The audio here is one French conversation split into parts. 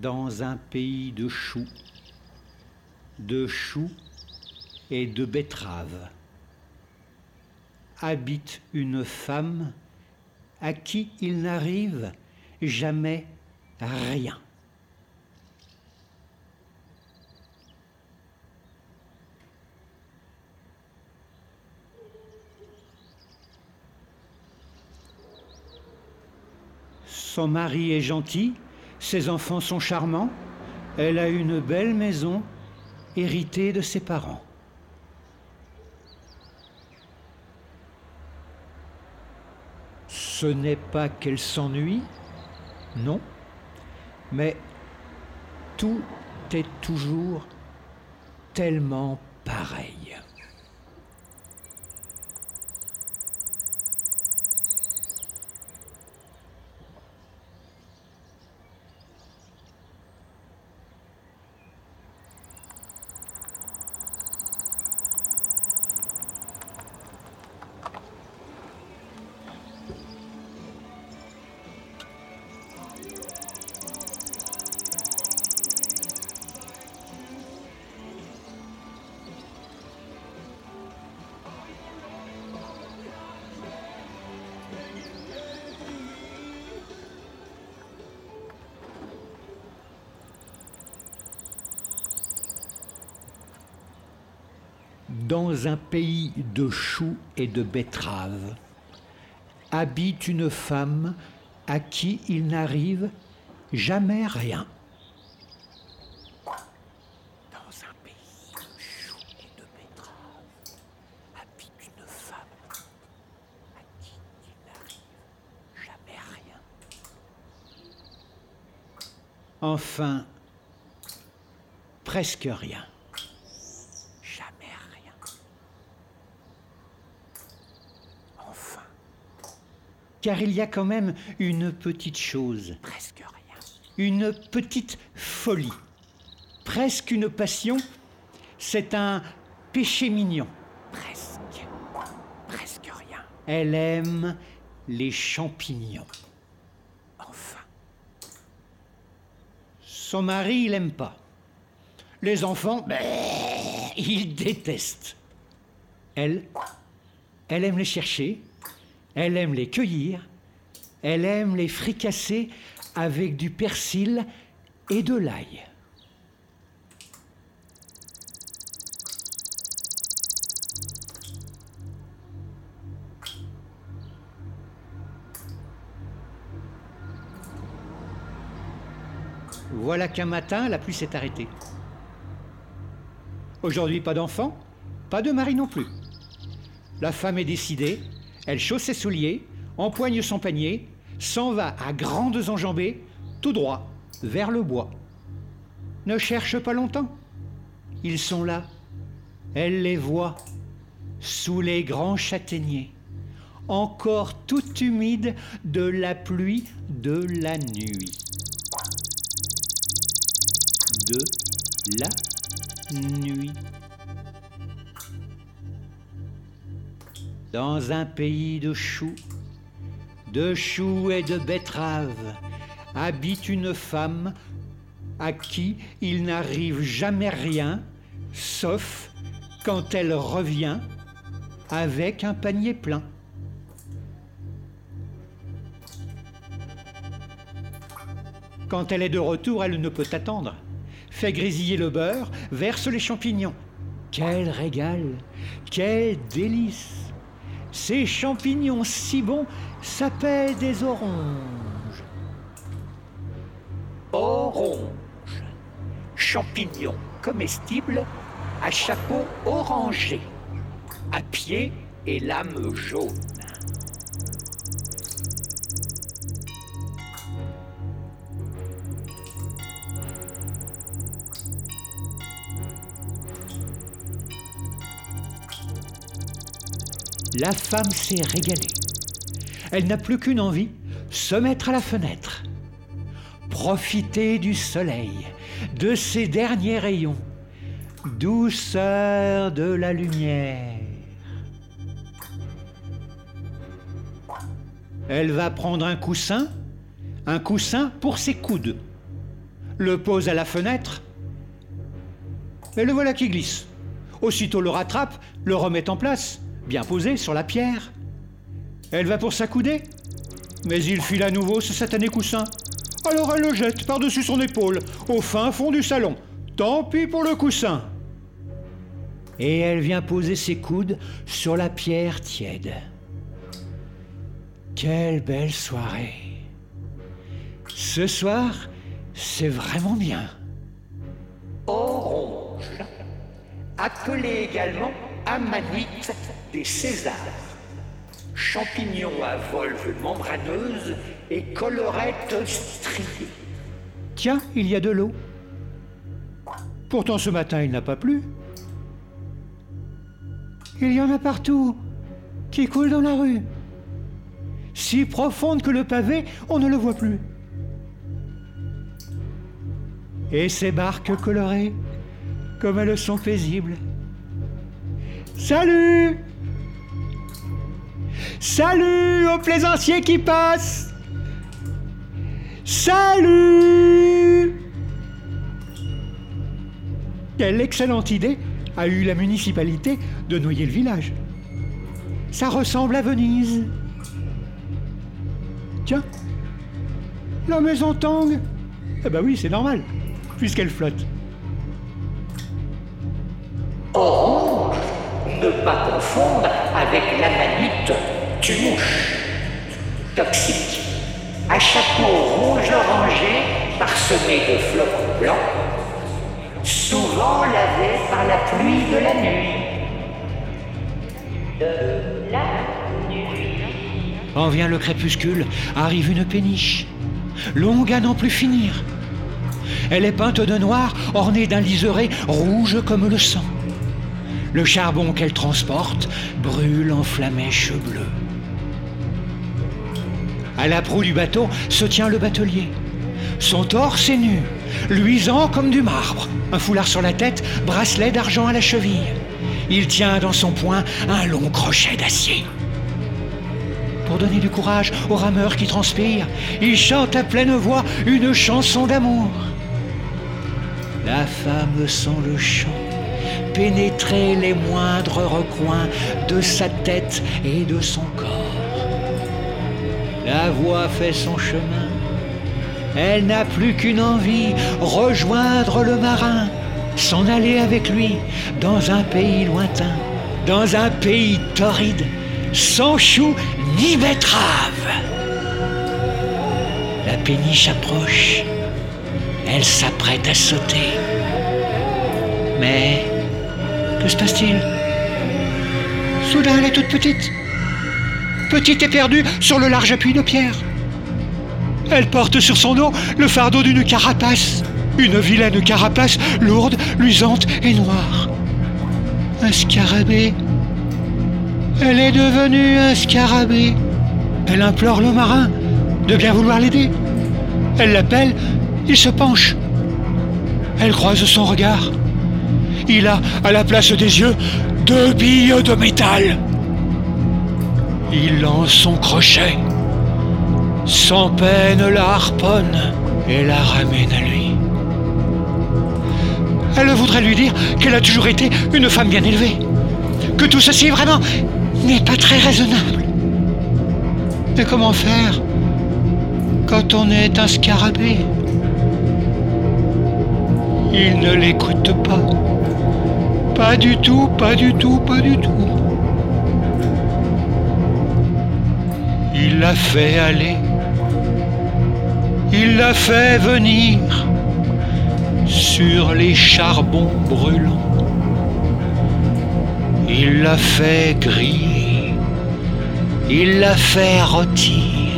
dans un pays de choux, de choux et de betteraves, habite une femme à qui il n'arrive jamais rien. Son mari est gentil, ses enfants sont charmants, elle a une belle maison héritée de ses parents. Ce n'est pas qu'elle s'ennuie, non, mais tout est toujours tellement pareil. Dans un pays de choux et de betteraves, habite une femme à qui il n'arrive jamais rien. Enfin, presque rien. Jamais rien. Enfin, Car il y a quand même une petite chose, presque rien. une petite folie, presque une passion, c'est un péché mignon. Presque. Presque rien. Elle aime les champignons. Enfin, Son mari, il aime pas. Les enfants, ben, il déteste. Elle, elle aime les chercher, elle aime les cueillir, elle aime les fricasser avec du persil et de l'ail. Voilà qu'un matin, la pluie s'est arrêtée. Aujourd'hui, pas d'enfant, pas de mari non plus. La femme est décidée, elle chausse ses souliers, empoigne son panier, s'en va à grandes enjambées, tout droit, vers le bois. Ne cherche pas longtemps. Ils sont là. Elle les voit, sous les grands châtaigniers, encore tout humides de la pluie de la nuit. De la nuit. Dans un pays de choux, de choux et de betteraves, habite une femme à qui il n'arrive jamais rien, sauf quand elle revient avec un panier plein. Quand elle est de retour, elle ne peut attendre. Fait grésiller le beurre, verse les champignons. Quel régal, quel délice. Ces champignons si bons s'appellent des oranges. orange. Champignon comestible à chapeau orangé. À pied et lame jaune. La femme s'est régalée. Elle n'a plus qu'une envie, se mettre à la fenêtre. Profiter du soleil, de ses derniers rayons. Douceur de la lumière. Elle va prendre un coussin, un coussin pour ses coudes. le pose à la fenêtre. Et le voilà qui glisse. Aussitôt le rattrape, le remet en place, bien posé sur la pierre. Elle va pour s'accouder, mais il file à nouveau ce satané coussin. Alors elle le jette par-dessus son épaule, au fin fond du salon. Tant pis pour le coussin. Et elle vient poser ses coudes sur la pierre tiède. Quelle belle soirée. Ce soir, c'est vraiment bien. Orange, appelé également amanite des Césars, champignon à volve membraneuse et collerette striée. Tiens, il y a de l'eau. Pourtant ce matin il n'a pas plu. Il y en a partout, qui coulent dans la rue. Si profonde que le pavé, on ne le voit plus. Et ces barques colorées, comme elles sont paisibles. Salut Salut aux plaisanciers qui passent Salut Quelle excellente idée a eu la municipalité de noyer le village. Ça ressemble à Venise. Tiens, la maison tangue. Eh ben oui, c'est normal, puisqu'elle flotte. Orange, ne pas confondre avec l'amanite tumouche, toxique, à chapeau rouge orangé parsemé de flocons blancs, souvent lavé par la pluie de la nuit. De la nuit. En vient le crépuscule, arrive une péniche, longue à n'en plus finir. Elle est peinte de noir, ornée d'un liseré rouge comme le sang. Le charbon qu'elle transporte brûle en flamèche bleue. À la proue du bateau se tient le batelier. Son torse est nu, luisant comme du marbre. Un foulard sur la tête, bracelet d'argent à la cheville. Il tient dans son poing un long crochet d'acier. Pour donner du courage aux rameurs qui transpirent, il chante à pleine voix une chanson d'amour. La femme sent le chant pénétrer les moindres recoins de sa tête et de son corps. La voix fait son chemin. Elle n'a plus qu'une envie, rejoindre le marin, s'en aller avec lui dans un pays lointain, dans un pays torride, sans chou ni betterave. La péniche approche. Elle s'apprête à sauter. Mais que se passe-t-il? Soudain, elle est toute petite. Petite et perdue sur le large appui de pierre. Elle porte sur son dos le fardeau d'une carapace. Une vilaine carapace lourde, luisante et noire. Un scarabée. Elle est devenue un scarabée. Elle implore le marin de bien vouloir l'aider. Elle l'appelle, il se penche. Elle croise son regard. Il a, à la place des yeux, deux billes de métal. Il lance son crochet. Sans peine la harponne et la ramène à lui. Elle voudrait lui dire qu'elle a toujours été une femme bien élevée. Que tout ceci vraiment n'est pas très raisonnable. Mais comment faire quand on est un scarabée? Il ne l'écoute pas. Pas du tout, pas du tout, pas du tout. Il l'a fait aller. Il l'a fait venir sur les charbons brûlants. Il l'a fait griller. Il l'a fait rôtir.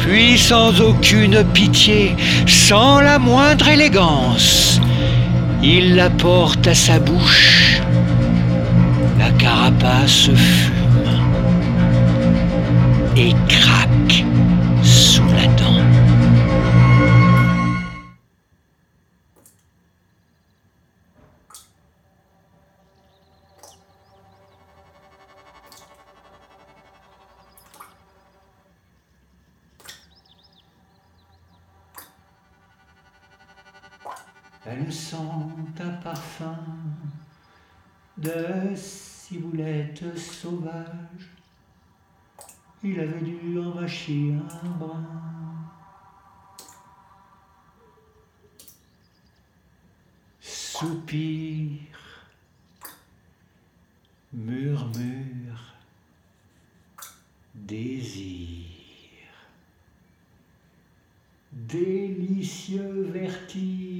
Puis sans aucune pitié, sans la moindre élégance, il la porte à sa bouche. La carapace fume parfum de ciboulette sauvage. Il avait dû en mâcher un brin. Soupir, murmure, désir, délicieux vertige.